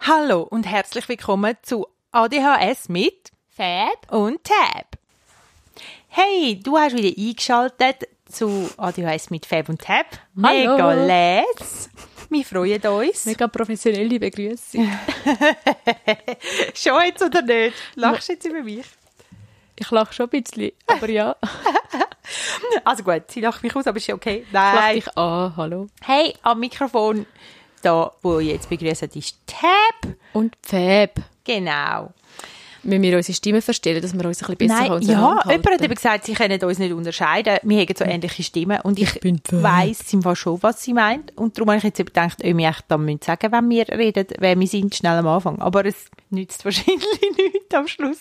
Hallo und herzlich willkommen zu ADHS mit Fab und Tab. Hey, du hast wieder eingeschaltet zu ADHS mit Fab und Tab. Mega les. Wir freuen uns. Mega professionelle Begrüßung. Schon jetzt oder nicht? Lachst du jetzt über mich? Ich lache schon ein bisschen, aber ja. Also gut, sie lacht mich aus, aber ist ja okay. Ich lache Nein. dich an, hallo. Hey, am Mikrofon da, wo ich jetzt begrüßt ist Tab. Und Fab. Genau. Müssen wir unsere Stimme verstellen, dass wir uns ein bisschen besser Nein, ja, jemand hat eben gesagt, sie können uns nicht unterscheiden. Wir haben so ähnliche Stimmen. Und ich, Ich weiss im Fall schon, was sie meint. Und darum habe ich jetzt gedacht, ob wir echt dann müssen sagen, wenn wir reden, wer wir sind, schnell am Anfang. Aber es nützt wahrscheinlich nichts am Schluss.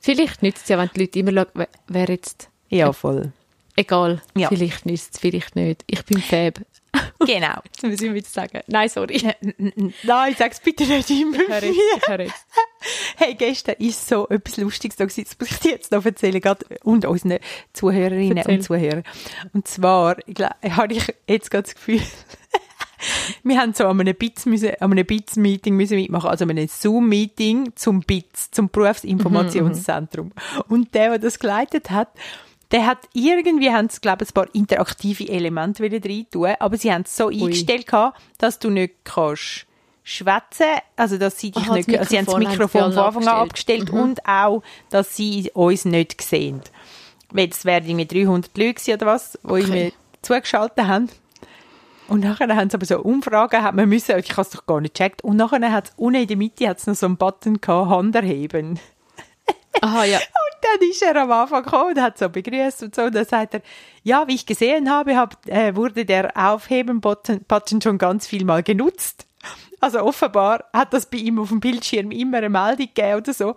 Vielleicht nützt es ja, wenn die Leute immer schauen, wer- wer jetzt... ja, voll. Egal, Ja. vielleicht nützt es, vielleicht nicht. Ich bin Fab. Genau. Jetzt muss ich wieder sagen. Nein, sorry. Nein, sag's bitte nicht immer Hör jetzt, höre jetzt. Hey, gestern ist so etwas Lustiges da gewesen. Das muss ich dir jetzt noch erzählen, gerade und unseren Zuhörerinnen Erzähl. und Zuhörern. Und zwar, ich glaube, habe ich jetzt gerade das Gefühl, wir haben so an einem BITS müssen, BITS-Meeting müssen mitmachen, also an einem Zoom-Meeting zum BITS, zum Berufsinformationszentrum. Und der, der das geleitet hat, der hat irgendwie, haben sie, glaube ich, ein paar interaktive Elemente rein tun, aber sie haben es so eingestellt gehabt, dass du nicht kannst schwätzen, also dass sie dich Aha, nicht, sie haben das Mikrofon von Anfang an abgestellt. abgestellt und auch, dass sie uns nicht sehen. Weil es wären irgendwie 300 Leute oder was, die irgendwie zugeschaltet haben. Und nachher haben sie aber so Umfragen, hat man müssen, ich habe es doch gar nicht gecheckt, und nachher hat es unten in der Mitte hat's noch so einen Button gehabt, Hand erheben. Aha, ja. Und dann ist er am Anfang gekommen und hat so begrüßt und so. Und dann sagt er, ja, wie ich gesehen habe, hab, äh, wurde der Aufheben-Button Button schon ganz viel mal genutzt. Also offenbar hat das bei ihm auf dem Bildschirm immer eine Meldung gegeben oder so.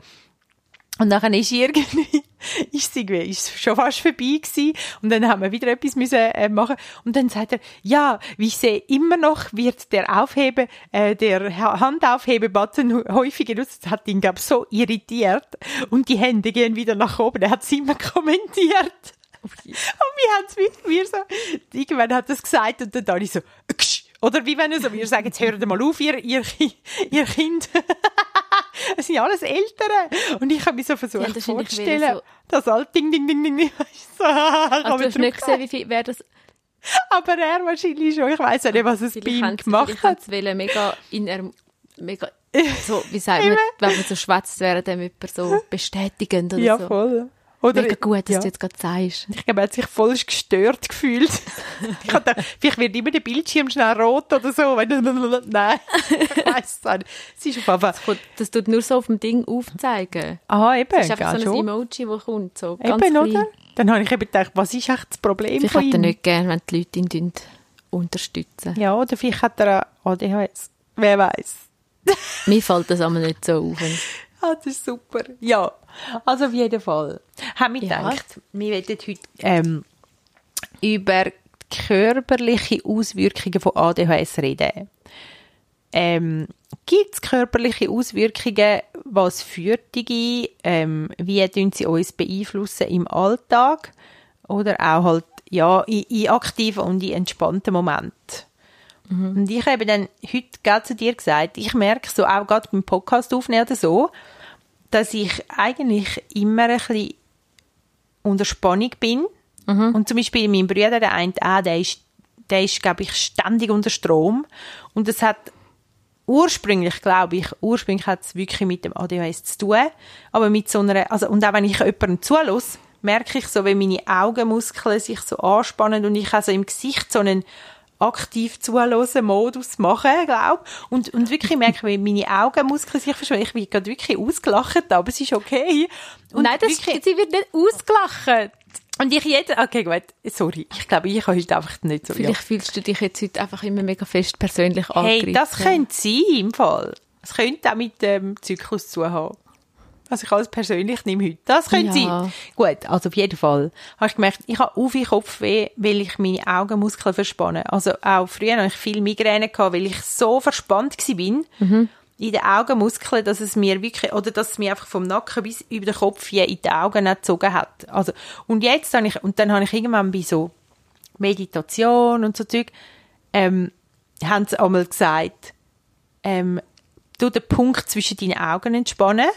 Und nachher ist irgendwie, ist irgendwie, ist schon fast vorbei gewesen. Und dann haben wir wieder etwas müssen, äh, machen. Und dann sagt er, ja, wie ich sehe, immer noch wird der Aufhebe, äh, der Ha- Handaufhebe-Button häufig genutzt. Das hat ihn, glaub, so irritiert. Und die Hände gehen wieder nach oben. Er hat es immer kommentiert. Und wir haben es mit mir so, irgendwann hat es gesagt und dann da ich so, oder wie wenn er so, wir sagen, jetzt hört mal auf, ihr, ihr, ihr Kind. Es sind ja alles Ältere. Und ich habe mich so versucht wahrscheinlich vorzustellen, so- das alt Ding, Ding, Ding, Ding, Ding. So, Also, du hast nicht gesehen, wie viel, wer das... Aber er wahrscheinlich schon. Ich weiß ja nicht, was es bei ihm gemacht hat. sie wollen mega in einem... Mega... So, wie sagt man, wenn man so schwätzt, während dem jemand so bestätigend oder Ja, so. voll. Oder, Mega gut, dass ja. du jetzt gerade sagst. Ich glaube, er hat sich voll gestört gefühlt. ich gedacht, vielleicht wird immer der Bildschirm schnell rot oder so. Nein, ich weiß es nicht. Es ist auf jeden Fall... Das tut nur so auf dem Ding aufzeigen. Ah, eben, Das ist einfach so ein schon. Emoji, das kommt. So Eben, klein. oder? Dann habe ich eben gedacht, was ist echt das Problem Vielleicht von hat er ihm? nicht gern, wenn die Leute ihn unterstützen. Ja, oder vielleicht hat er auch ADHS. Wer weiß. Mir fällt das aber nicht so auf. Ah, das ist super. Ja, also auf jeden Fall. Haben wir Ja. gedacht, wir werden heute ähm, über körperliche Auswirkungen von ADHS reden. Ähm, Gibt es körperliche Auswirkungen? Was führt die? Ähm, wie tun sie uns beeinflussen im Alltag? Oder auch halt, ja, in, in aktiven und in entspannten Momenten? Und ich habe dann heute gerade zu dir gesagt, ich merke so auch gerade beim Podcast aufnehmen oder so, dass ich eigentlich immer ein bisschen unter Spannung bin. Und zum Beispiel mein Bruder, der eine auch, der ist, der ist, glaube ich, ständig unter Strom. Und das hat ursprünglich, glaube ich, ursprünglich hat es wirklich mit dem ADHS zu tun. Aber mit so einer, also, und auch wenn ich jemandem zulasse, merke ich so, wie meine Augenmuskeln sich so anspannen und ich also im Gesicht so einen aktiv zuhören Modus machen, glaube und und wirklich merke, wie meine Augenmuskeln sich verschwinden. Ich bin gerade wirklich ausgelacht, aber es ist okay. Und Nein, das, wirklich, sie wird nicht ausgelacht. und ich jeder, okay, gut, sorry. Ich glaube, ich habe heute einfach nicht so, ja. Vielleicht fühlst du dich jetzt heute einfach immer mega fest persönlich Hey, angegriffen. das könnte sein im Fall. Es könnte auch mit dem Zyklus zu haben. Was ich alles persönlich nehme heute. Das könnte Ja. sein. Gut, also auf jeden Fall habe ich gemerkt, ich habe auf viel Kopfweh, weil ich meine Augenmuskeln verspanne. Also auch früher hatte ich viel Migräne, gehabt, weil ich so verspannt war. in den Augenmuskeln, dass es mir wirklich, oder dass es mir einfach vom Nacken bis über den Kopf je in die Augen gezogen hat. Also, und jetzt habe ich, und dann habe ich irgendwann bei so Meditation und so Zeug, ähm, haben sie einmal gesagt, ähm, du den Punkt zwischen deinen Augen entspannen.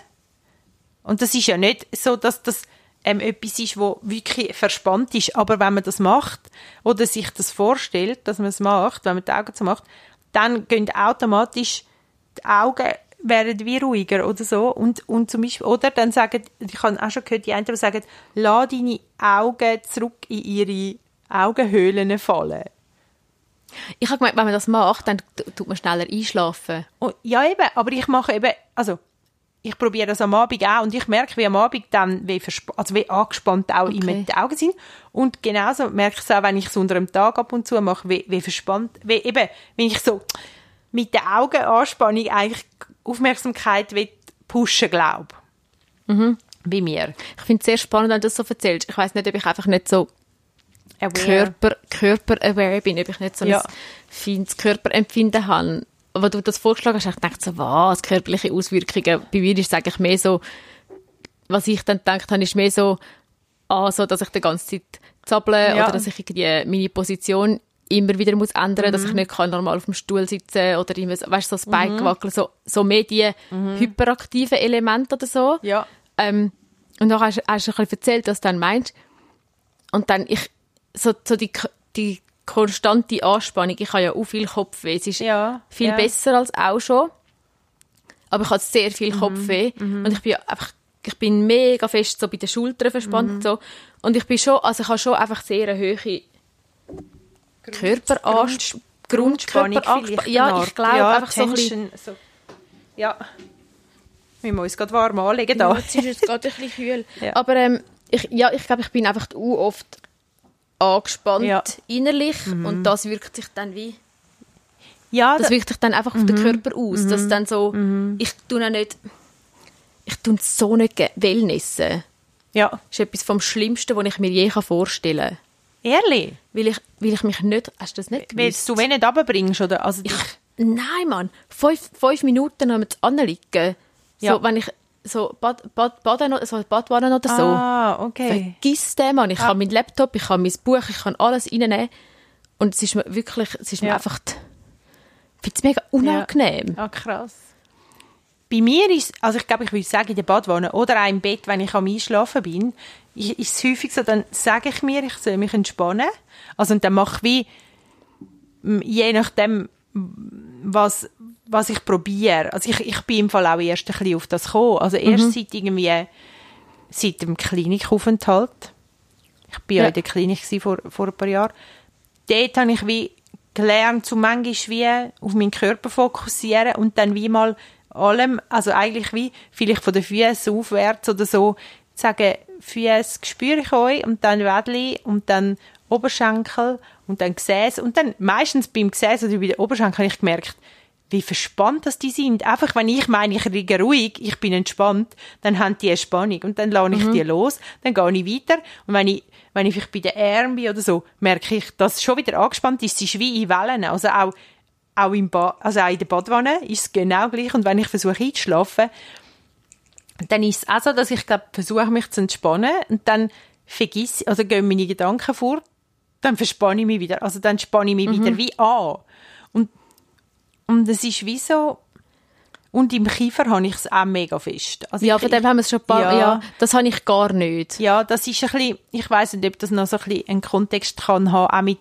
Und das ist ja nicht so, dass das ähm, etwas ist, wo wirklich verspannt ist. Aber wenn man das macht oder sich das vorstellt, dass man es macht, wenn man die Augen so macht, dann gehen automatisch die Augen werden wie ruhiger oder so. Und, und zum Beispiel, oder dann sagen, ich habe auch schon gehört, die einen die sagen, lass deine Augen zurück in ihre Augenhöhlen fallen. Ich habe gemeint, wenn man das macht, dann tut man schneller einschlafen. Und, ja, eben, aber ich mache eben, also, ich probiere das am Abend auch und ich merke, wie am Abend dann, wie, also wie angespannt auch okay. immer die Augen sind. Und genauso merke ich es auch, wenn ich es unter dem Tag ab und zu mache, wie, wie verspannt, wie eben, wenn ich so mit der Augenanspannung eigentlich Aufmerksamkeit will pushen, glaube mhm. Bei mir. Ich finde es sehr spannend, wenn du das so erzählst. Ich weiß nicht, ob ich einfach nicht so Körper, Körper-aware bin, ob ich nicht so ja. ein feines Körperempfinden habe. Aber du das vorgeschlagen hast, ich dachte so, was, körperliche Auswirkungen. Bei mir ist es eigentlich mehr so, was ich dann gedacht habe, ist mehr so, ah, so, dass ich die ganze Zeit zapple ja. oder dass ich irgendwie meine Position immer wieder muss ändern, mhm. dass ich mhm. nicht kann normal auf dem Stuhl sitzen oder immer, weißt, so das Bein mhm. wackeln, so, so mehr die mhm. hyperaktiven Elemente oder so. Ja. Ähm, und dann hast, hast du ein bisschen erzählt, was du dann meinst. Und dann, ich, so, so die, die konstante Anspannung, ich habe ja auch viel Kopfweh, es ist ja, viel ja. besser als auch schon. Aber ich habe sehr viel Mhm. Kopfweh. Und ich bin einfach, ich bin mega fest so bei den Schultern verspannt und so. Und ich bin schon, also ich habe schon einfach sehr eine hohe Körperanspannung. Grundspannung vielleicht Ja, ich glaube ja, einfach so ein bisschen, Tension, so. Ja. Wir müssen uns gerade warm anlegen da. Ja, jetzt ist es gerade ein bisschen kühl. Ja. Aber ähm, ich, ja, ich glaube, ich bin einfach oft angespannt Ja. innerlich und das wirkt sich dann wie Ja, das da, wirkt sich dann einfach auf den Körper aus, dass dann so ich tue auch nicht ich tue so nicht Wellnessen. ja. Das ist etwas vom Schlimmsten, was ich mir je vorstellen kann. Ehrlich? Weil ich, weil ich mich nicht... Hast du das nicht Weil gewusst? du wenn nicht runterbringst, oder? Also Ich, nein, Mann. Fünf, fünf Minuten noch mit anliegen. So, Ja. wenn ich so Bad, Bad, Baden, oder- so Badwannen oder so. Ah, okay. Vergiss den, Mann. Ich habe meinen Laptop, ich habe mein Buch, ich kann alles reinnehmen. Und es ist mir wirklich, es ist mir Ja. einfach, ich finde es mega unangenehm. Ah, krass. Bei mir ist, also ich glaube, ich würde sagen, in der Badwanne oder auch im Bett, wenn ich am Einschlafen bin, ist ist es häufig so, dann sage ich mir, ich soll mich entspannen. Also und dann mache ich wie, je nachdem, was, was ich probiere. Also ich, ich bin im Fall auch erst ein bisschen auf das gekommen. Also erst seit irgendwie, seit dem Klinikaufenthalt. Ich bin ja, Ja. in der Klinik vor, vor ein paar Jahren. Dort habe ich wie gelernt, so manchmal wie auf meinen Körper fokussieren und dann wie mal allem, also eigentlich wie vielleicht von den Füßen aufwärts oder so, sagen, Füße spüre ich euch und dann Wädli und dann Oberschenkel und dann Gesäß und dann meistens beim Gesäß oder bei den Oberschenkel habe ich gemerkt, wie verspannt das die sind. Einfach, wenn ich meine, ich liege ruhig, ich bin entspannt, dann haben die eine Spannung und dann lasse ich die los, dann gehe ich weiter. Und wenn ich, wenn ich vielleicht bei den Armen bin oder so, merke ich, dass es schon wieder angespannt ist, es ist wie in Wellen, also auch, auch, im ba also auch in der Badwanne ist es genau gleich. Und wenn ich versuche einzuschlafen, dann ist es auch so, dass ich glaube, versuche mich zu entspannen. Und dann vergiss, also gehen meine Gedanken vor, dann verspanne ich mich wieder, also dann spanne ich mich wieder wie an. Und, es ist wie so, und im Kiefer habe ich es auch mega fest. Also Ja, ich, von dem haben wir es schon ein paar, Ja. ja. das habe ich gar nicht. ja, das ist ein bisschen, ich weiß nicht, ob das noch so ein bisschen einen Kontext kann haben, auch mit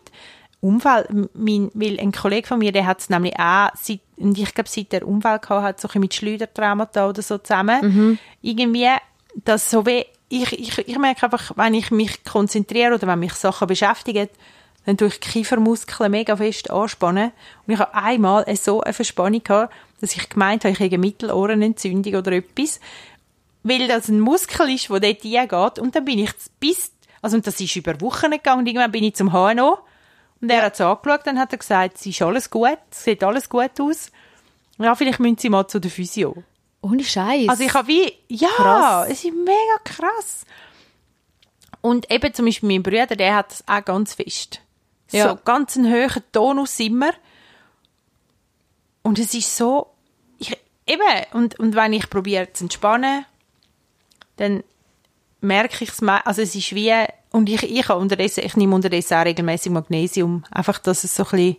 Unfall. Mein, weil ein Kollege von mir, der hat es nämlich auch, seit, und ich glaube, seit der Unfall gehabt hat, so ein bisschen mit Schleudertraumata oder so zusammen. Irgendwie, dass so wie, ich, ich, ich merke einfach, wenn ich mich konzentriere oder wenn mich Sachen beschäftigen, dann tue ich die Kiefermuskeln mega fest anspannen. Und ich habe einmal so eine Verspannung gehabt, dass ich gemeint habe, ich habe eine Mittelohrenentzündung oder etwas. Weil das ein Muskel ist, der dort hingeht. Und dann bin ich bis, also und das ist über Wochen gegangen. Und irgendwann bin ich zum HNO. Und er hat es angeschaut, dann hat er gesagt, es ist alles gut, es sieht alles gut aus. Ja, vielleicht müssen Sie mal zu der Physio. Ohne Scheiß. Also ich habe wie, ja, Krass. es ist mega krass. Und eben zum Beispiel mein Bruder, der hat das auch ganz fest. Ja. So ganz einen hohen Tonus immer. Und es ist so, ich, eben, und, und wenn ich probiere zu entspannen, dann merke ich es, also es ist wie, und ich, ich, unterdessen, ich nehme unterdessen auch regelmäßig Magnesium, einfach, dass es so ein bisschen,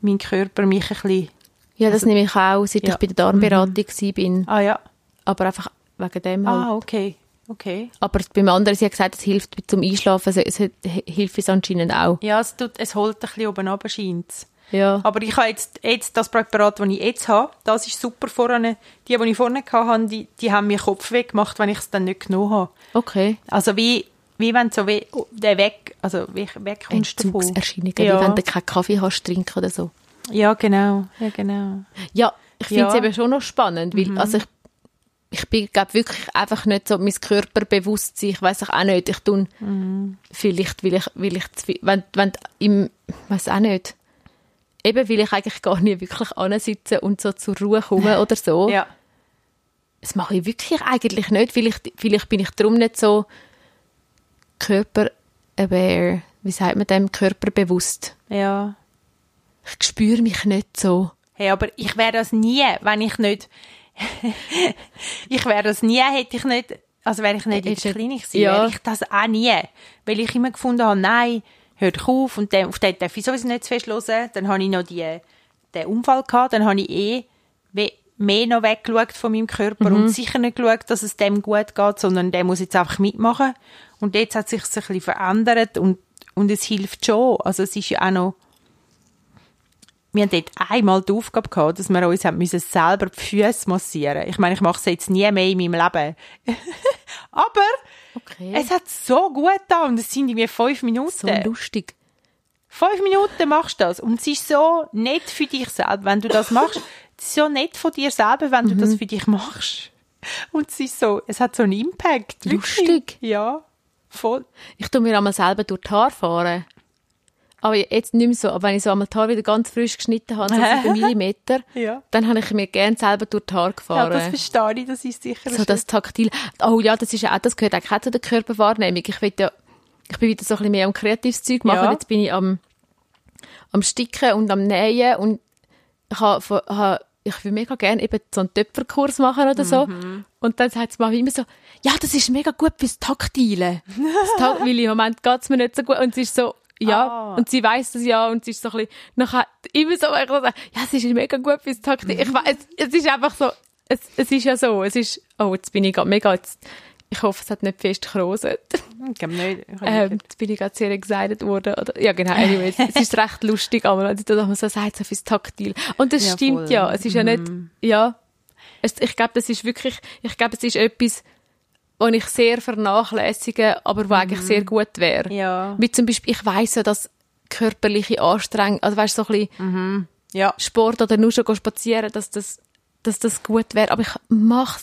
mein Körper mich ein bisschen... Ja, das also, nehme ich auch, seit ja. ich bei der Darmberatung mhm. bin. Ah ja. Aber einfach wegen dem halt. Ah, okay. Okay. Aber beim anderen, sie hat gesagt, es hilft zum Einschlafen, also es hilft es anscheinend auch. Ja, es, tut, es holt ein bisschen oben runter, scheint ja. Aber ich habe jetzt, jetzt das Präparat, das ich jetzt habe, das ist super vorne. Die, die ich vorne hatte, die, die haben mir Kopfweh gemacht, wenn ich es dann nicht genommen habe. Okay. Also wie, wie wenn du so wie, der weg, also wie wegkommst davon. Ja. wie wenn du keinen Kaffee hast trinken oder so. Ja, genau. Ja, genau. Ja, ich finde es ja. eben schon noch spannend, weil, mhm. also ich ich bin glaube wirklich einfach nicht so mein Körperbewusstsein ich weiß auch nicht ich tun mhm. vielleicht will ich will ich wenn wenn im weiß auch nicht eben weil ich eigentlich gar nicht wirklich ansitze und so zur Ruhe komme oder so. Ja. Das mache ich wirklich eigentlich nicht. Vielleicht, vielleicht bin ich darum nicht so körper-aware, wie sagt man dem, körperbewusst. Ja. Ich spüre mich nicht so. Hey, aber ich wäre das nie, wenn ich nicht, ich wäre das nie, hätte ich nicht, also wäre ich nicht in der Klinik gewesen, ja. wäre ich das auch nie. Weil ich immer gefunden habe, nein, hört auf und dann, auf den darf ich sowieso nicht zu fest hören. Dann habe ich noch die, den Unfall gehabt, dann habe ich eh mehr noch weggeschaut von meinem Körper mhm. und sicher nicht geschaut, dass es dem gut geht, sondern der muss jetzt einfach mitmachen. Und jetzt hat sich ein bisschen verändert und, und es hilft schon. Also es ist ja auch noch wir haben dort einmal die Aufgabe gehabt, dass wir uns haben müssen selber die Füße massieren Ich meine, ich mache es jetzt nie mehr in meinem Leben. Aber okay. es hat so gut da und es sind irgendwie fünf Minuten. So lustig. Fünf Minuten machst du das und es ist so nett für dich selber, wenn du das machst. Es ist so nett von dir selber, wenn du mhm. das für dich machst. Und es ist so, es hat so einen Impact. Lustig. Ja, voll. Ich tue mir einmal selber durch die Haare fahren. Aber jetzt nicht mehr so. Aber wenn ich so einmal die Haare wieder ganz frisch geschnitten habe, so 7 Millimeter, ja. dann habe ich mir gerne selber durch die Haare gefahren. Ja, das verstehe ich, das ist sicher So das Taktil. Oh ja, das ist ja auch, das gehört auch zu der Körperwahrnehmung. Ich will ja, ich bin wieder so ein bisschen mehr am kreatives Zeug machen. Ja. Jetzt bin ich am, am Sticken und am Nähen und ich habe, habe ich würde mega gerne eben so einen Töpferkurs machen oder so. Mhm. Und dann sagt Mami immer so, ja, das ist mega gut fürs Taktile. das Takt, weil im Moment geht es mir nicht so gut. Und es ist so, ja, ah. und sie weiß das ja und sie ist so ein bisschen, nachher immer so, ich so, ja, es ist mega gut fürs Taktik. Ich weiß, es ist einfach so, es, es ist ja so, es ist, oh, jetzt bin ich gerade mega, jetzt, ich hoffe, es hat nicht fest gekroset. Ich glaube nicht. ähm, jetzt bin ich gerade sehr excited worden. Oder, ja, genau, anyways, es ist recht lustig, aber wenn sie das so sagt, so fürs Taktil. Und das ja, stimmt voll. ja, es ist ja nicht, mhm. ja, es, ich glaube, das ist wirklich, ich glaube, es ist etwas, die ich sehr vernachlässige, aber wo mhm. eigentlich sehr gut wäre. Ja. Wie zum Beispiel, ich weiss ja, dass körperliche Anstrengung, also weißt so ein bisschen mhm. ja. Sport oder nur schon spazieren, dass das, dass das gut wäre. Aber ich mache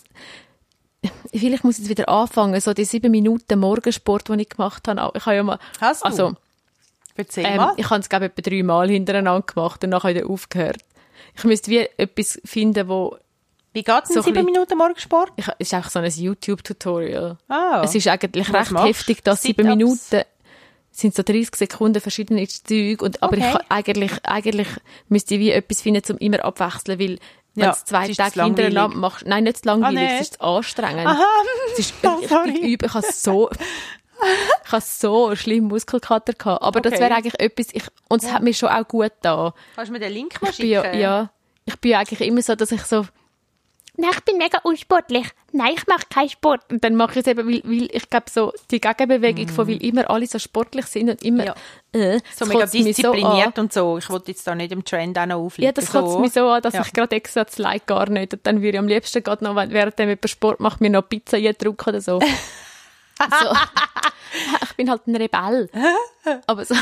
Vielleicht muss ich jetzt wieder anfangen, so die sieben Minuten Morgensport, die ich gemacht habe. Ich habe ja mal, Hast du? Also, ähm, ich habe es, glaube ich, etwa drei Mal hintereinander gemacht und nachher wieder aufgehört. Ich müsste wie etwas finden, wo wie geht es so sieben Minuten Morgensport? Ich, es ist einfach so ein YouTube-Tutorial. Ah, es ist eigentlich recht heftig, dass sieben Minuten sind so 30 Sekunden verschiedene Züge und aber okay. ich eigentlich eigentlich müsste ich wie etwas finden zum immer abwechseln, weil wenn ja, du zwei Tage hintereinander machst, nein, nicht zu langweilig, ah, es ist anstrengend. Aha. Es ist oh, ich, übe, ich habe so ich habe so schlimm Muskelkater gehabt, aber okay. das wäre eigentlich etwas ich, und es ja. hat mir schon auch gut da. Kannst du mir den Link mal schicken? Ja, ja, ich bin eigentlich immer so, dass ich so nein, ich bin mega unsportlich. Nein, ich mache keinen Sport. Und dann mache ich es eben, weil, weil ich glaube, so die Gegenbewegung mm. von, weil immer alle so sportlich sind und immer ja. äh, so mega diszipliniert so und so. Ich wollte jetzt da nicht im Trend auch noch auflegen. Ja, das so. kotzt mich so an, dass ja. ich gerade extra das Like gar nicht. Und dann würde ich am liebsten gerade noch, während jemand Sport macht, mir noch Pizza drücken oder so. so. Ich bin halt ein Rebell. Aber so.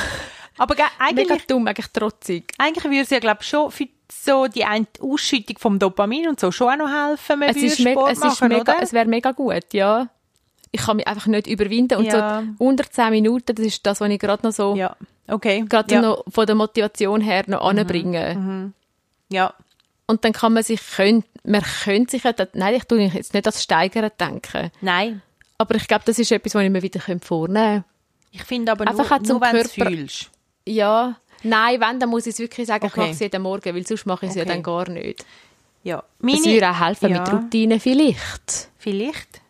Aber eigentlich... Mega dumm, eigentlich trotzig. Eigentlich würde es ja, glaube ich, schon für so die Ausschüttung vom Dopamin und so schon auch noch helfen, wenn es ist Sport es machen, mega, oder? Es wäre mega gut, ja. Ich kann mich einfach nicht überwinden und ja. so unter 10 Minuten, das ist das, was ich gerade noch so, ja. okay. gerade ja. noch von der Motivation her noch mhm. anbringen. Mhm. Ja. Und dann kann man sich, können, man könnte sich, nein, ich tue jetzt nicht das Steigern denken. Nein. Aber ich glaube, das ist etwas, was ich mir wieder vornehmen könnte. Ich finde aber Einfach nur, nur wenn du es fühlst. Ja, Nein, wenn, dann muss ich es wirklich sagen, okay. ich mache es jeden Morgen, weil sonst mache ich es okay. ja dann gar nicht. Ja. Meine, das würde auch helfen ja. mit Routine vielleicht. Vielleicht.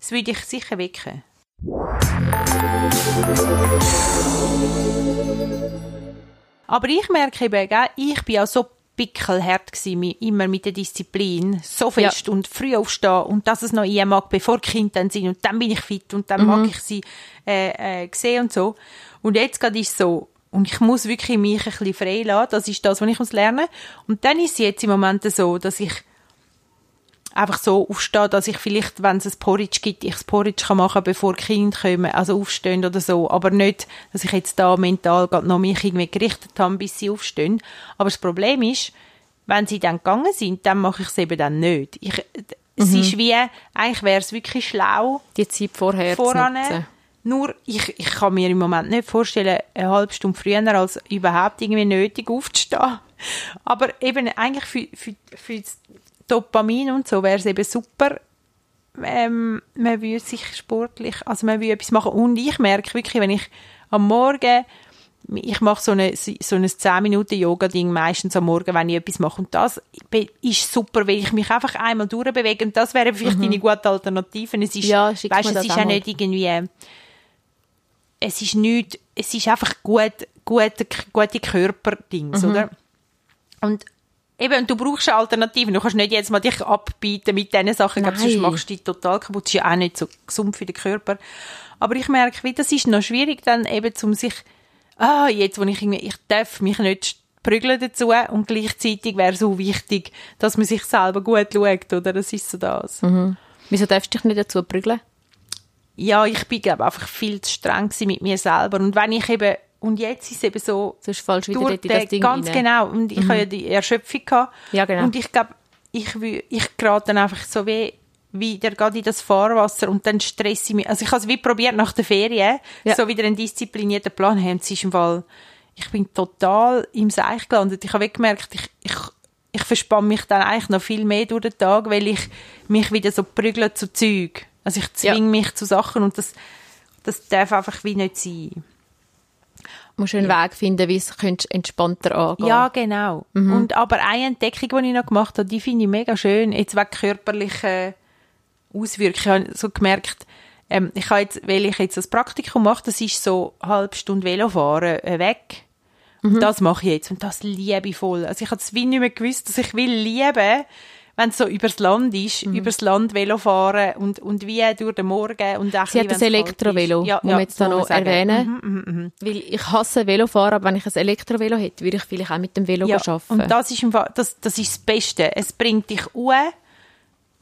Das würde ich sicher wecken. Aber ich merke eben, ich bin auch so pickelhart gewesen, immer mit der Disziplin, so fest ja. und früh aufstehen und dass es noch ich mag, bevor die Kinder dann sind und dann bin ich fit und dann mhm. mag ich sie äh, äh, sehen und so. Und jetzt gerade ist es so, und ich muss wirklich mich ein bisschen frei lassen, das ist das, was ich muss lernen. Und dann ist es jetzt im Moment so, dass ich einfach so aufstehe, dass ich vielleicht, wenn es ein Porridge gibt, ich das Porridge kann machen bevor die Kinder kommen, also aufstehen oder so, aber nicht, dass ich jetzt da mental gerade noch mich irgendwie gerichtet habe, bis sie aufstehen. Aber das Problem ist, wenn sie dann gegangen sind, dann mache ich es eben dann nicht. Ich, es mhm. ist wie, eigentlich wäre es wirklich schlau, die Zeit vorher voran, zu nutzen. Nur, ich, ich kann mir im Moment nicht vorstellen, eine halbe Stunde früher als überhaupt irgendwie nötig aufzustehen. Aber eben eigentlich für, für, für das Dopamin und so wäre es eben super, ähm, man würde sich sportlich, also man würde etwas machen. Und ich merke wirklich, wenn ich am Morgen, ich mache so, eine, so ein 10-Minuten-Yoga-Ding meistens am Morgen, wenn ich etwas mache. Und das ist super, weil ich mich einfach einmal durchbewege. Und das wäre vielleicht mhm. eine gute Alternative. Es ist, ja, weißt, es ist auch nicht irgendwie, es ist nicht, es ist einfach gut, gute, gute Körperdings, mhm. oder? Und Eben, und du brauchst Alternativen. Du kannst nicht jetzt mal dich abbieten mit diesen Sachen, Nein. sonst machst du dich total kaputt. Das ist ja auch nicht so gesund für den Körper. Aber ich merke, wie das ist noch schwierig dann eben, um sich, ah, jetzt, wo ich irgendwie, ich darf mich nicht prügeln dazu und gleichzeitig wäre es so wichtig, dass man sich selber gut schaut, oder? Das ist so das. Mhm. Wieso darfst du dich nicht dazu prügeln? Ja, ich bin, glaube einfach viel zu streng mit mir selber. Und wenn ich eben und jetzt ist es eben so, Sonst fallst wieder dort in das Ding Ganz rein. genau. Und ich mhm. habe ja die Erschöpfung gehabt. Ja, genau. Und ich glaube, ich, ich gerate dann einfach so wie wieder gerade in das Fahrwasser und dann stresse ich mich. Also ich habe es wie probiert nach der Ferien, ja. so wieder einen disziplinierten Plan haben. Es ist im Fall, ich bin total im Seich gelandet. Ich habe gemerkt, ich, ich, ich verspanne mich dann eigentlich noch viel mehr durch den Tag, weil ich mich wieder so prügle zu Zeug. Also ich zwinge ja. mich zu Sachen und das, das darf einfach wie nicht sein musst einen ja. Weg finden, wie es entspannter angehen Ja, genau. Mhm. Und aber eine Entdeckung, die ich noch gemacht habe, die finde ich mega schön, jetzt wegen körperlichen Auswirkungen. Ich habe so gemerkt, ähm, ich habe jetzt, weil ich jetzt das Praktikum mache, das ist so eine halbe Stunde Velofahren äh, weg. Mhm. das mache ich jetzt und das liebe ich voll. Also ich habe es wie nicht mehr gewusst, dass ich will lieben, wenn es so übers Land ist, mhm. übers Land Velo fahren und, und wie durch den Morgen und auch Sie hat das Elektrovelo, ja, muss ja, jetzt da noch erwähnen. Mhm, mh, mh. Weil ich hasse Velofahren, aber wenn ich ein Elektrovelo hätte, würde ich vielleicht auch mit dem Velo ja, arbeiten. Und das ist, im Fall, das, das ist das Beste. Es bringt dich uhr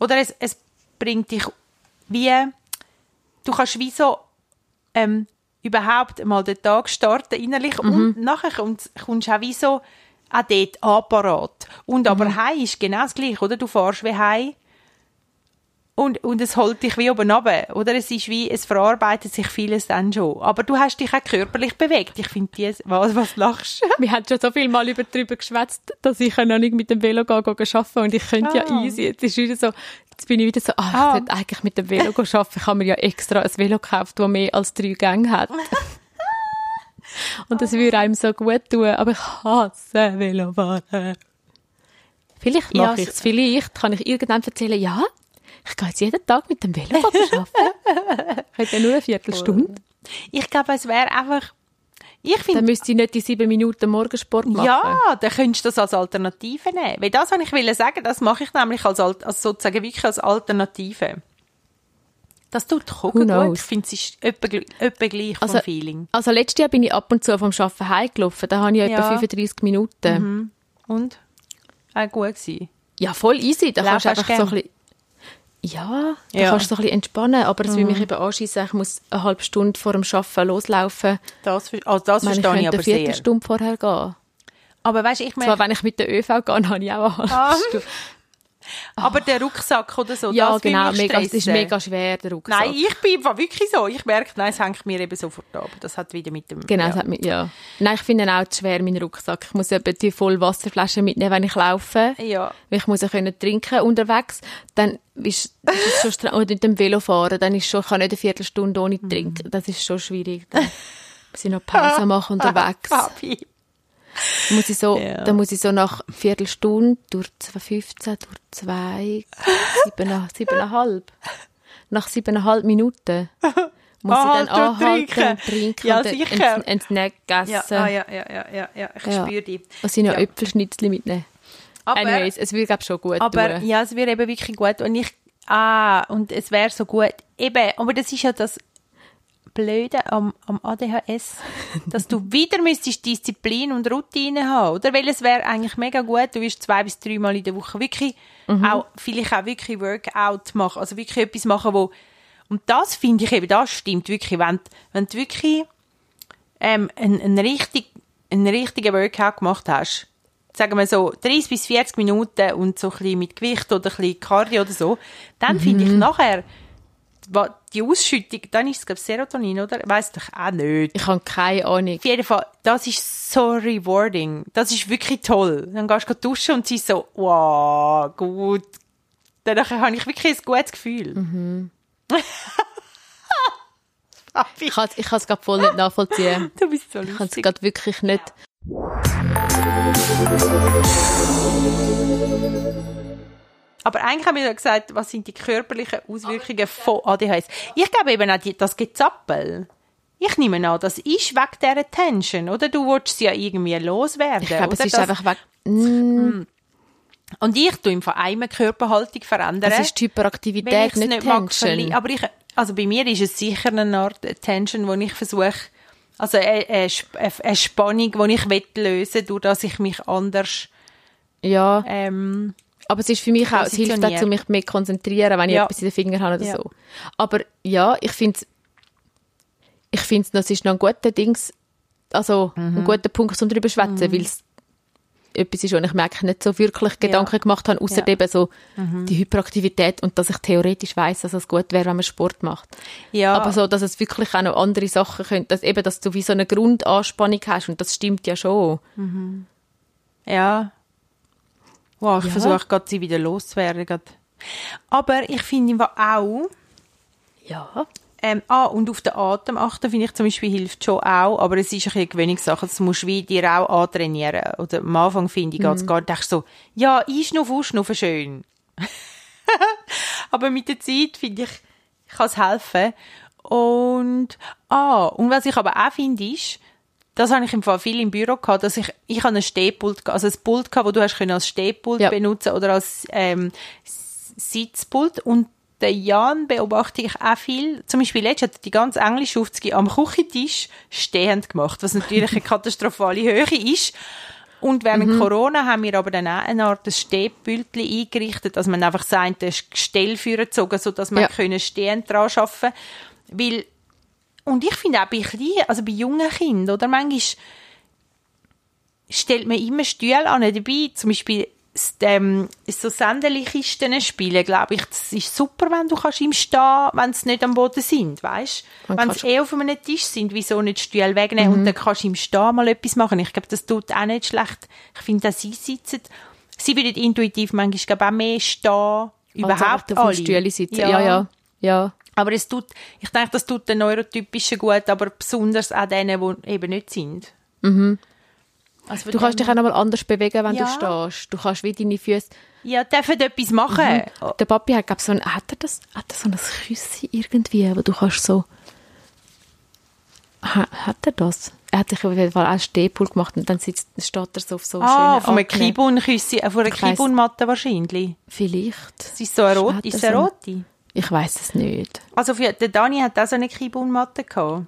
oder es, es bringt dich wie, du kannst wie so ähm, überhaupt mal den Tag starten innerlich mhm. und nachher kommst, kommst du auch wie so auch dort anparat. Und mhm. aber heim ist genau das Gleiche, oder? Du fährst wie heim und, und es holt dich wie oben runter, oder? Es ist wie, es verarbeitet sich vieles dann schon. Aber du hast dich auch körperlich bewegt. Ich finde die, was, was lachst Wir haben schon so viel mal über, darüber geschwätzt, dass ich noch nicht mit dem Velo gehen, gehen arbeiten und ich könnte ah. ja easy. Jetzt ist wieder so, jetzt bin ich wieder so, ah, ich ah. sollte eigentlich mit dem Velo arbeiten. Ich habe mir ja extra ein Velo gekauft, das mehr als drei Gänge hat. Und das würde einem so gut tun. Aber ich hasse Velofahren. Vielleicht mache ja, ich es. Vielleicht kann ich irgendwann erzählen, ja, ich gehe jetzt jeden Tag mit dem Velo arbeiten. Hat ja nur eine Viertelstunde. Ich glaube, es wäre einfach ich find, dann müsste ich nicht die sieben Minuten Morgensport machen. Ja, dann könntest du das als Alternative nehmen. Weil das, was ich will sagen, das mache ich nämlich als, als sozusagen wirklich als Alternative. Das tut Kochen gut. Ich finde, es ist etwa, etwa gleich also, vom Feeling. Also letztes Jahr bin ich ab und zu vom Arbeiten heimgelaufen. Da habe ich ja. etwa 35 Minuten. Mhm. Und? Auch gut gewesen? Ja, voll easy. Da kannst du einfach so ein bisschen ja, da ja. kannst du so ein bisschen entspannen, aber es mhm. will mich eben anschiessen, ich muss eine halbe Stunde vor dem Arbeiten loslaufen. Das, also das ich verstehe ich aber sehr. eine Stunde vorher gehen. Aber weißt, ich meine... Zwar, wenn ich mit der ÖV gehe, habe ich auch eine halbe ah. Stunde. Aber der Rucksack oder so, ja, das genau, mega, das ist mega schwer, der Rucksack. Nein, ich bin wirklich so. Ich merke, nein, es hängt mir eben sofort ab. Das hat wieder mit dem... Genau, ja. das hat mit, ja. Nein, ich finde auch zu schwer, meinen Rucksack. Ich muss eben die voll Wasserflasche mitnehmen, wenn ich laufe. Ja. Ich muss ja können trinken unterwegs. Dann ist, ist es schon Oder mit dem Velo fahren, dann ist schon, ich kann nicht eine Viertelstunde ohne mhm. trinken. Das ist schon schwierig. Dann muss ich noch Pause machen unterwegs. Papi. Da muss ich so, ja. da muss ich so nach Viertelstunde durch 15, durch zwei, sieben, siebeneinhalb. Nach siebeneinhalb Minuten muss ah, ich dann anhalten trinken. und trinken ja, und sicher. Ein, ein Snack essen. Ja, ah, ja, ja, ja, ja, ich ja. spüre dich. Und sie noch ja. Äpfelschnitzel mitnehmen. Aber, Anyways, es wird, glaube schon gut Aber tun. ja, es wird eben wirklich gut. Und ich, ah, und es wäre so gut. Eben, aber das ist ja das Blöde am, am ADHS, dass du wieder müsstest Disziplin und Routine haben, oder? Weil es wäre eigentlich mega gut, du wirst zwei bis drei Mal in der Woche wirklich mhm. auch, vielleicht auch wirklich Workout machen, also wirklich etwas machen, wo, und das finde ich eben, das stimmt wirklich, wenn, wenn du wirklich ähm, einen, einen, richtig, einen richtigen Workout gemacht hast, sagen wir so 30 bis 40 Minuten und so ein bisschen mit Gewicht oder ein bisschen Cardio oder so, dann mhm. finde ich nachher, die Ausschüttung, dann ist es, glaube Serotonin, oder? Weiss doch auch nicht. Ich habe keine Ahnung. Auf jeden Fall, das ist so rewarding. Das ist wirklich toll. Dann gehst du duschen und sie so, wow, gut. Dann habe ich wirklich ein gutes Gefühl. Mhm. ich kann es gerade voll nicht nachvollziehen. Du bist so lustig. Ich kann es gerade wirklich nicht. Aber eigentlich haben wir gesagt, was sind die körperlichen Auswirkungen von ADHS. Ich glaube eben auch die, das Gezappel. Ich nehme an, das ist wegen dieser Tension, oder? Du willst sie ja irgendwie loswerden. Ich glaube, es ist das, einfach weg. Mm. Und ich tue von einer Körperhaltung verändern. Das ist die Hyperaktivität, nicht, nicht Tension. aber ich, also bei mir ist es sicher eine Art Tension, wo ich versuche, also eine, eine, eine Spannung, die ich lösen will, durch dass ich mich anders ja. ähm, aber es ist für mich auch, es hilft dazu, mich mehr konzentrieren, wenn ich ja. etwas in den Fingern habe oder ja. so. Aber ja, ich finde ich finde das ist noch ein guter Dings, also mhm. ein guter Punkt, um darüber zu schwätzen, mhm. weil es etwas ist, wo ich merke, nicht so wirklich Gedanken ja. gemacht habe, außer ja. eben so mhm. die Hyperaktivität und dass ich theoretisch weiß, dass es gut wäre, wenn man Sport macht. Ja. Aber so, dass es wirklich auch noch andere Sachen könnte, dass eben, dass du wie so eine Grundanspannung hast und das stimmt ja schon. Mhm. Ja, Wow, ich ja. versuche gerade, sie wieder loszuwerden. Aber ich finde auch... Ja. Ähm, ah, und auf den Atem achten, finde ich zum Beispiel, hilft schon auch, aber es ist ein bisschen Gewöhnungssache, das musst du wie dir auch antrainieren. Oder am Anfang finde ich, mhm. geht gar nicht so, ja, einschnuffen, ausschnuffen, schön. aber mit der Zeit, finde ich, kann es helfen. Und, ah, und was ich aber auch finde, ist, das habe ich im Fall viel im Büro gehabt, dass ich, ich habe ein Stehpult, also ein Pult gehabt, wo du hast können als Stehpult ja. benutzen oder als ähm, Sitzpult und der Jan beobachte ich auch viel. Zum Beispiel letztens hat die ganz englische Aufzüge am Küchentisch stehend gemacht, was natürlich eine katastrophale Höhe ist. Und während mhm. Corona haben wir aber dann auch eine Art Stehpültchen eingerichtet, dass man einfach sagt, ein Gestell führen gezogen, sodass man ja. können stehend dran arbeiten Weil und ich finde auch bei kleinen, also bei jungen Kindern, oder manchmal stellt man immer Stühle an dabei, zum Beispiel ähm, so Sandeli-Kisten spielen, glaube ich, das ist super, wenn du kannst im Stehen, wenn sie nicht am Boden sind, weißt? Wenn sie eh auf einem Tisch sind, wieso nicht Stühle wegnehmen mhm. und dann kannst du im Stehen mal etwas machen. Ich glaube, das tut auch nicht schlecht. Ich finde, dass sie sitzen, sie würden intuitiv manchmal glaube auch mehr stehen, überhaupt auf alle. Stühle sitzen, ja, ja. ja. ja. Aber es tut, ich denke, das tut den Neurotypischen gut, aber besonders auch denen, die eben nicht sind. Mhm. Also du kannst dich auch noch mal anders bewegen, wenn ja. du stehst. Du kannst wie deine Füße... Ja, dürfen etwas machen. Mhm. Der Papi hat, glaube so ein, hat er das, hat er so ein Küsschen irgendwie, wo du kannst so... Ha, hat er das? Er hat sich auf jeden Fall auch Stehpult gemacht und dann sitzt, steht er so auf so ah, von einem Kibun-Küsschen, von einer Kibun-Matte wahrscheinlich. Vielleicht. Es ist so eine rote, ist eine rote? Ich weiß es nicht. Also für, der Dani hat auch so eine Kibunmatte gehabt.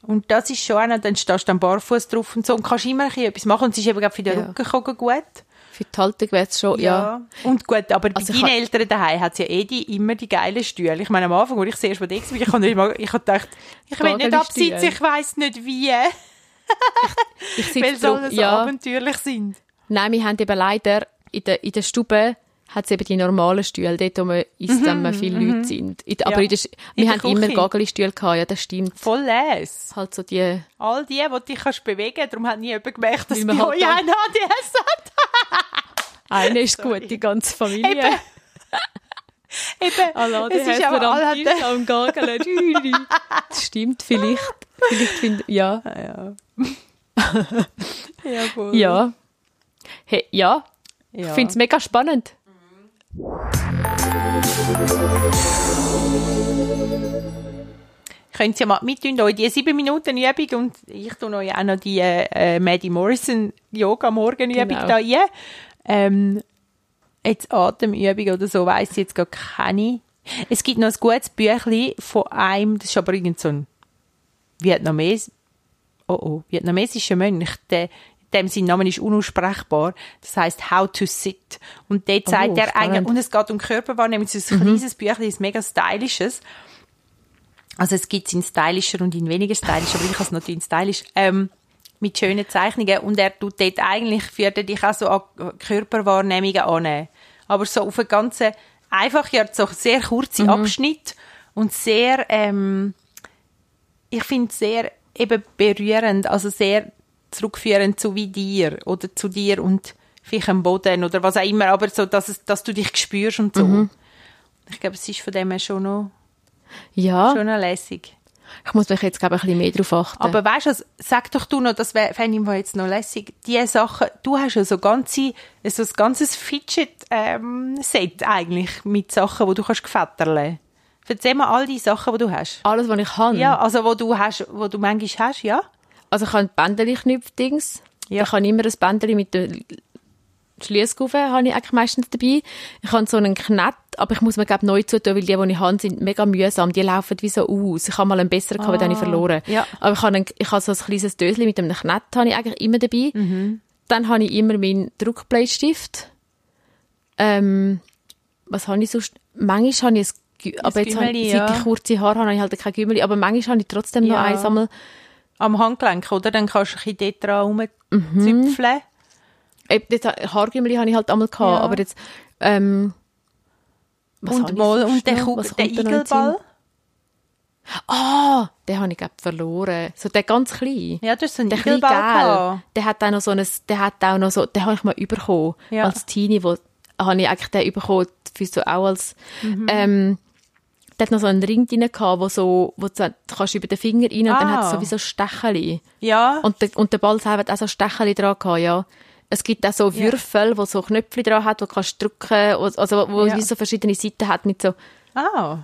Und das ist schon einer, dann stehst du am Barfuß drauf und so und kannst immer etwas machen. Und es ist eben für den ja. Rücken gut. Für die Haltung wäre es schon, ja. ja. Und gut, aber also bei deinen Eltern daheim hat es ja eh die, immer die geilen Stühle. Ich meine, am Anfang, als ich zuerst mal da war, ich habe nicht mal, ich habe gedacht, ich will nicht absitzen, ich weiss nicht wie. ich, ich Weil so ja. abenteuerlich sind. Nein, wir haben eben leider in der, in der Stube hat es eben die normalen Stühle, dort wo man isst, wenn man viele Leute mhm. sind. In, aber ja. in der, wir in haben immer Gagelstühle gehabt, ja, das stimmt. Voll les. Halt so die... All die, die dich kannst bewegen darum hat nie jemand gemerkt, dass bei halt euch ein ADS hat. Einer ist Sorry. gut, die ganze Familie. Eben. Eben. Alle es ist aber alle Tisch am Gageln. das stimmt, vielleicht. Vielleicht find, ja. ja. Jawohl. Ja. Hey, ja. ja. Ich finde es mega spannend. Könnt ihr mal mitnehmen, euch die 7 Minuten Übung und ich tue euch auch noch die äh, Maddie Morrison Yoga Morgenübung genau. da rein. Ähm, jetzt Atemübung oder so, weiss ich jetzt gar keine. Es gibt noch ein gutes Büchlein von einem, das ist aber irgend so ein Vietnames, oh oh, vietnamesischer Mönch, der dem sein Name ist unaussprechbar. Das heißt How to Sit. Und dort sagt oh, er eigentlich, und es geht um Körperwahrnehmung, es ist ein mhm. kleines Büchlein, ein mega stylisches. Also es gibt es in stylischer und in weniger stylisch, aber ich habe es natürlich in stylisch. Ähm, mit schönen Zeichnungen und er tut dort eigentlich, führt er dich auch so an Körperwahrnehmungen an. Aber so auf einen ganzen, einfach ja so sehr kurze mhm. Abschnitt und sehr, ähm, ich finde sehr eben berührend, also sehr zurückführend zu wie dir oder zu dir und vielleicht am Boden oder was auch immer, aber so, dass, es, dass du dich spürst und so. Mhm. Ich glaube, es ist von dem her schon noch, ja. schon noch lässig. Ich muss mich jetzt, glaube ich, ein bisschen mehr darauf achten. Aber weißt du, sag doch du noch, das fände ich jetzt noch lässig, die Sachen, du hast ja so ganze, so ein ganzes Fidget-Set ähm, eigentlich mit Sachen, die du kannst gefetterle. Erzähl mal all die Sachen, die du hast. Alles, was ich kann? Ja, also wo du hast, wo du manchmal hast, ja? Also ich habe Bändeli-Knüpfdings. Ja. Ich habe immer ein Bändeli mit der Schliesskufe habe ich eigentlich meistens dabei. Ich habe so einen Knett, aber ich muss mir glaube neu zutun, weil die, die ich habe, sind mega mühsam. Die laufen wie so aus. Ich habe mal einen besseren ah, gehabt, den ich verloren. Ja. Aber ich habe, einen, ich habe so ein kleines Döschen mit einem Knett habe ich eigentlich immer dabei. Mhm. Dann habe ich immer meinen Druckbleistift. Ähm, was habe ich sonst? Manchmal habe ich ein, aber jetzt habe ich, seit ich kurze Haare habe, habe ich halt kein Gümmeli, aber manchmal habe ich trotzdem ja. noch eins einmal. Am Handgelenk, oder? Dann kannst du ein bisschen dort dran rumzüpfeln. Mhm. Haargümmeli habe ich halt einmal gehabt, ja. aber jetzt, ähm, und, mal, und der, der Igelball? Ah, oh, den habe ich glaub, verloren. So der ganz klein. Ja, das ist so ein der Igelball. Der hat auch noch so ein, der hat auch noch so, den habe ich mal bekommen. Ja. Als Teenie, wo, habe ich eigentlich den bekommen, für so auch als, mhm. ähm, der hat noch so einen Ring drin gehabt, wo so, wo du kannst über den Finger rein und ah. dann hat es so wie so Stecheli. Ja. Und, der, und der Ball selber hat auch so Stecheli dran gehabt, ja. Es gibt auch so Würfel, ja. wo so Knöpfe dran hat, wo du kannst drücken, also wo ja. so verschiedene Seiten hat mit so. Ah.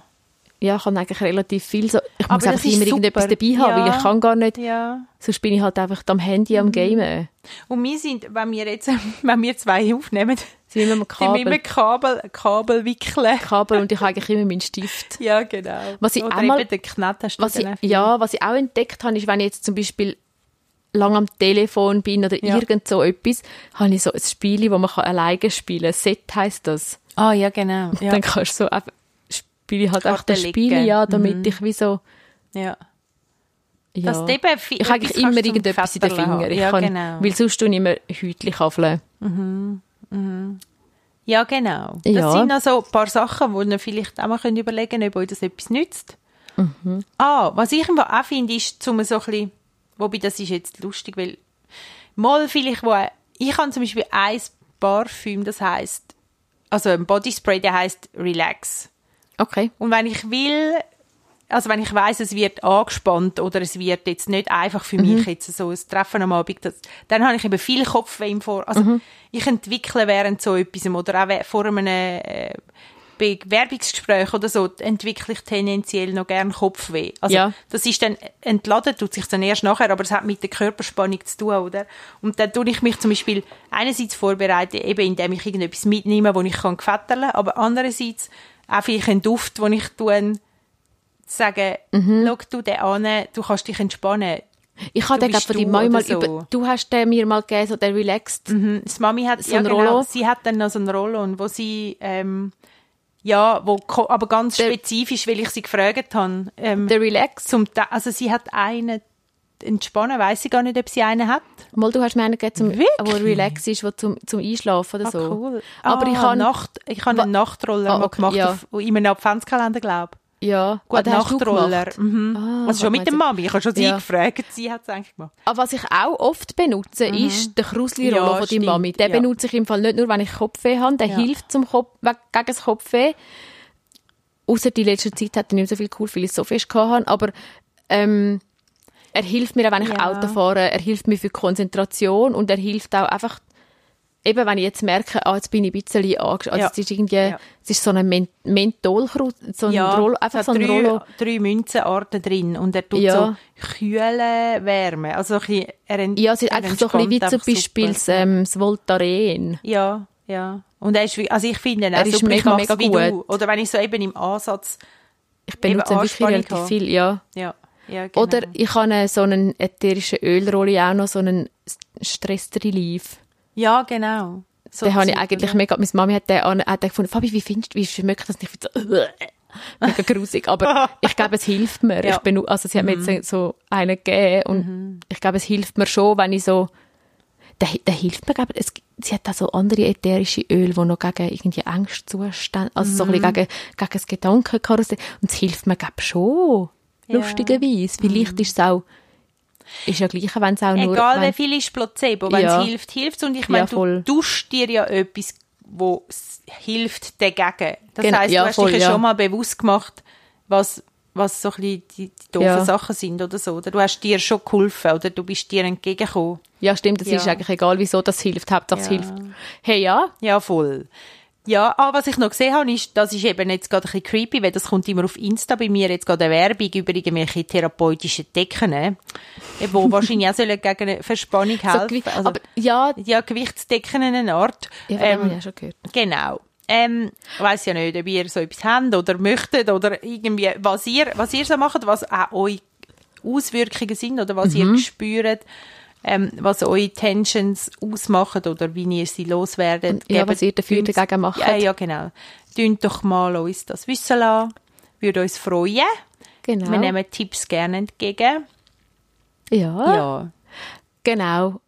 Ja, ich kann eigentlich relativ viel so. Ich muss einfach immer super. irgendetwas dabei haben, ja. weil ich kann gar nicht. Ja. Sonst bin ich halt einfach am Handy am mhm. Gamen. Und wir sind, wenn wir jetzt, wenn wir zwei aufnehmen, sind wir mit Kabel. Wir Kabel, Kabel wickeln. Kabel und ich habe eigentlich immer meinen Stift. Ja, genau. Was ich Oder einmal, den Knett hast was ich, ja, was ich auch entdeckt habe, ist, wenn ich jetzt zum Beispiel lang am Telefon bin oder ja. irgend so etwas, habe ich so ein Spiel, wo man alleine spielen kann. Set heisst das. Ah, ja, genau. Ja. Dann kannst du so einfach, spiele halt auch das Spiel, ja, damit mhm. ich wie so, ja. Ja. Das eben ich habe eigentlich immer irgendetwas in den Fingern. Ja, kann, genau. Weil sonst tue ich immer Hütchen kaffeln. Mhm. Mhm. Ja, genau. Das ja. sind also ein paar Sachen, die ihr vielleicht auch mal überlegen könnt, ob euch das etwas nützt. Mhm. Ah, was ich auch finde, ist, um so ein bisschen Wobei, das ist jetzt lustig, weil mal vielleicht, wo ich habe zum Beispiel ein Parfüm, das heißt, also ein Bodyspray, der heißt Relax. Okay. Und wenn ich will, also wenn ich weiß, es wird angespannt oder es wird jetzt nicht einfach für mhm. mich jetzt so ein Treffen am Abend, das, dann habe ich eben viel Kopfweh im Vor. Also mhm. ich entwickle während so etwas oder auch vor einem äh, Bewerbungsgespräch oder so entwickle ich tendenziell noch gern Kopfweh. Also ja. das ist dann entladen, tut sich dann erst nachher, aber es hat mit der Körperspannung zu tun, oder? Und dann tue ich mich zum Beispiel einerseits vorbereiten, eben indem ich irgendetwas mitnehme, wo ich kann gefetterle, aber andererseits auch vielleicht einen Duft, wo ich tue, sage, mhm. schau du den an, du kannst dich entspannen. Ich habe den von deiner Mami mal so. über, du hast den mir mal gegeben, so der Relaxed. Mhm. Das Mami hat so ja, genau, Rollo. Sie hat dann noch so ein Rollo, wo sie, ähm, ja, wo, aber ganz der, spezifisch, weil ich sie gefragt habe. Ähm, der Relax? Zum, also sie hat einen entspannen, weiß ich gar nicht, ob sie einen hat. Mal, du hast mir einen gegeben, zum, wo Relax ist, wo zum, zum Einschlafen oder ah, so. Cool. Aber ah, ich habe Nacht, ich habe einen Nachtroller ah, okay, gemacht ja. auf, in einem Adventskalender, glaube ich. Ja, gut, ah, Nachtroller. Mhm. Ah, also schon mit der Mami. Ich habe schon sie ja. gefragt, sie hat es eigentlich gemacht. Aber was ich auch oft benutze, mhm. ist der Krusli-Roller ja, von der Mami. Den ja. benutze ich im Fall nicht nur, wenn ich Kopfweh habe. Der ja. hilft zum Kopf, gegen das Kopfweh. Außer die letzte Zeit hat er nicht so viel cool, weil ich so fest hatte. Aber ähm, er hilft mir auch, wenn ich. Auto fahre, er hilft mir für Konzentration und er hilft auch einfach, eben wenn ich jetzt merke, ah, jetzt bin ich ein bisschen angeschaut, also Ja. es ist irgendwie, Ja. es ist so ein Men Mentholkrut, so ein Rollo, einfach so ein drei, Rollo. drei Münzenarten drin und er tut Ja. so kühle Wärme. Also ein bisschen, er Ja, es ist eigentlich so ein bisschen wie zum Beispiel das, ähm, das Voltaren. Ja, ja. Und er ist, also ich finde ihn Er ist super, mega, mega gut. Du. Oder wenn ich so eben im Ansatz, Ich benutze Eben wirklich relativ viel, ja. ja, ja genau. Oder ich habe so einen ätherischen Ölrolli auch noch, so einen Stress-Relief. Ja, genau. So den habe ich eigentlich mega, meine Mami hat den, an- hat den gefunden, Fabi, wie findest du, wie schmeckt das nicht? Ich finde so, mega grusig, aber ich glaube, es hilft mir. Ja. Ich bin, also sie hat mir Mhm. jetzt so einen gegeben und ich glaube, es hilft mir schon, wenn ich so, der, der hilft mir, glaube ich, es, sie hat auch so andere ätherische Öle, die noch gegen irgendwie Angstzustände, also so ein Mhm. bisschen gegen, gegen das Gedankenkarussell, und es hilft mir, glaube ich, schon. Ja. Mhm. Lustigerweise. Vielleicht ist es auch, ist ja gleich, wenn es auch nur, Egal wie viel ist Placebo, wenn Ja. es hilft, hilft Und ich meine, Ja, du duschst dir ja etwas, wo hilft dagegen. Das Genau, heisst, ja, du hast voll, dich ja ja. schon mal bewusst gemacht, was, was so ein bisschen die, die doofen Ja. Sachen sind oder so. Oder du hast dir schon geholfen oder du bist dir entgegengekommen. ja stimmt, es Ja. ist eigentlich egal, wieso das hilft, Hauptsache es Ja. hilft. Hey, ja, Ja, voll. Ja, ah, was ich noch gesehen habe, ist, das ist eben jetzt gerade ein bisschen creepy, weil das kommt immer auf Insta bei mir jetzt gerade eine Werbung über irgendwelche therapeutischen Decken, die wahrscheinlich auch sollen gegen eine Verspannung helfen. gewi- also, aber ja, ja, Gewichtsdecken in einer Art. ja, Ähm, habe ich ja schon gehört. Genau. Ähm, ich weiss ja nicht, ob ihr so etwas habt oder möchtet oder irgendwie, was ihr, was ihr so macht, was auch eure Auswirkungen sind oder was Mhm. ihr spürt, ähm, was eure Tensions ausmachen oder wie ihr sie loswerdet. Ja, Gebt was ihr dafür uns- dagegen macht. Ja, ja, genau. Tönt doch mal uns das wissen lassen. Würde uns freuen. Genau. Wir nehmen Tipps gerne entgegen. ja, Ja. genau.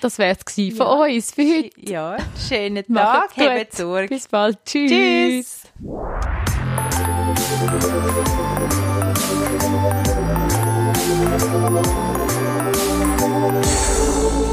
Das wäre es gewesen von Ja. uns für heute. Ja, schönen Tag, habt Sorge. Bis bald. Tschüss. Tschüss. Música